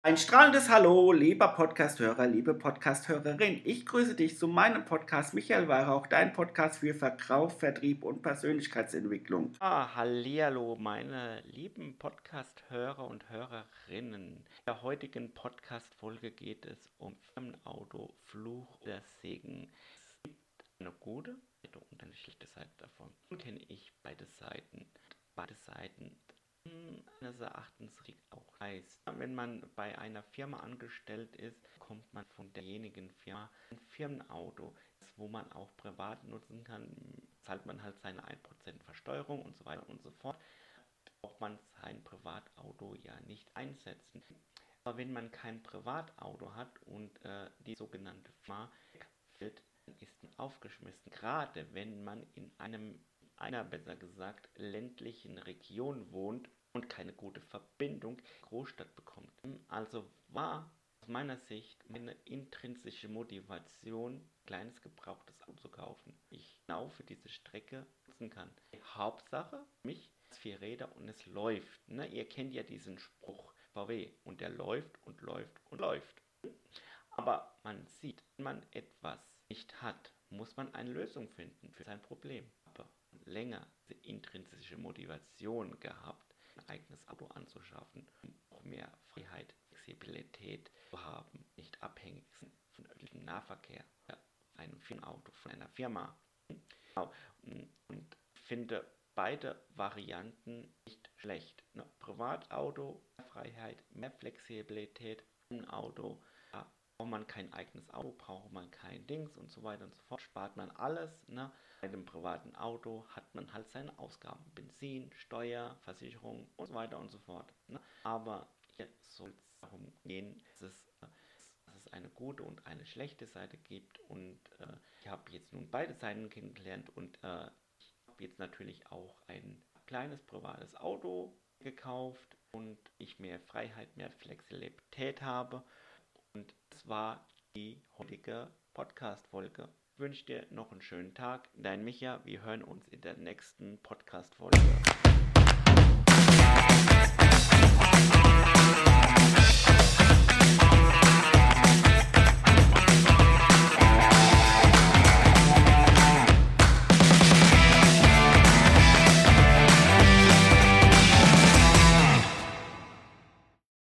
Ein strahlendes Hallo, lieber Podcasthörer, liebe Podcasthörerin. Ich grüße dich zu meinem Podcast Michael Weihrauch, dein Podcast für Verkauf, Vertrieb und Persönlichkeitsentwicklung. Ah, hallihallo, meine lieben Podcasthörer und Hörerinnen. In der heutigen Podcast-Folge geht es um Firmenauto, Fluch oder Segen. Es gibt eine gute und eine schlechte Seite davon. Nun kenne ich beide Seiten. Beide Seiten meines Erachtens auch heißt. Wenn man bei einer Firma angestellt ist, kommt man von derjenigen Firma ein Firmenauto, wo man auch privat nutzen kann, zahlt man halt seine 1% Versteuerung und so weiter und so fort. Braucht man sein Privatauto ja nicht einsetzen. Aber wenn man kein Privatauto hat und äh, die sogenannte Firma fällt, dann ist man aufgeschmissen. Gerade wenn man in einem einer besser gesagt ländlichen Region wohnt und keine gute Verbindung Großstadt bekommt. Also war aus meiner Sicht meine intrinsische Motivation, kleines gebrauchtes Auto zu kaufen. Ich genau für diese Strecke nutzen kann. Die Hauptsache, mich vier Räder und es läuft. Ne? Ihr kennt ja diesen Spruch VW und der läuft und läuft und läuft. Aber man sieht, wenn man etwas nicht hat, muss man eine Lösung finden für sein Problem. Aber länger die intrinsische Motivation gehabt, ein eigenes Auto anzuschaffen, um auch mehr Freiheit, Flexibilität zu haben, nicht abhängig sind von öffentlichem Nahverkehr, einem Firmenauto von einer Firma. Genau. Und finde beide Varianten nicht schlecht. Ne? Privatauto, mehr Freiheit, mehr Flexibilität, ein Auto, ja, braucht man kein eigenes Auto, braucht man kein Dings und so weiter und so fort, spart man alles. Ne? Bei dem privaten Auto hat man halt seine Ausgaben. Benzin, Steuer, Versicherung und so weiter und so fort. Ne? Aber hier soll es darum gehen, dass es, dass es eine gute und eine schlechte Seite gibt. Und äh, ich habe jetzt nun beide Seiten kennengelernt und äh, ich habe jetzt natürlich auch ein kleines privates Auto gekauft und ich mehr Freiheit, mehr Flexibilität habe. Und war die heutige Podcast-Folge. Ich wünsche dir noch einen schönen Tag. Dein Micha, wir hören uns in der nächsten Podcast-Folge.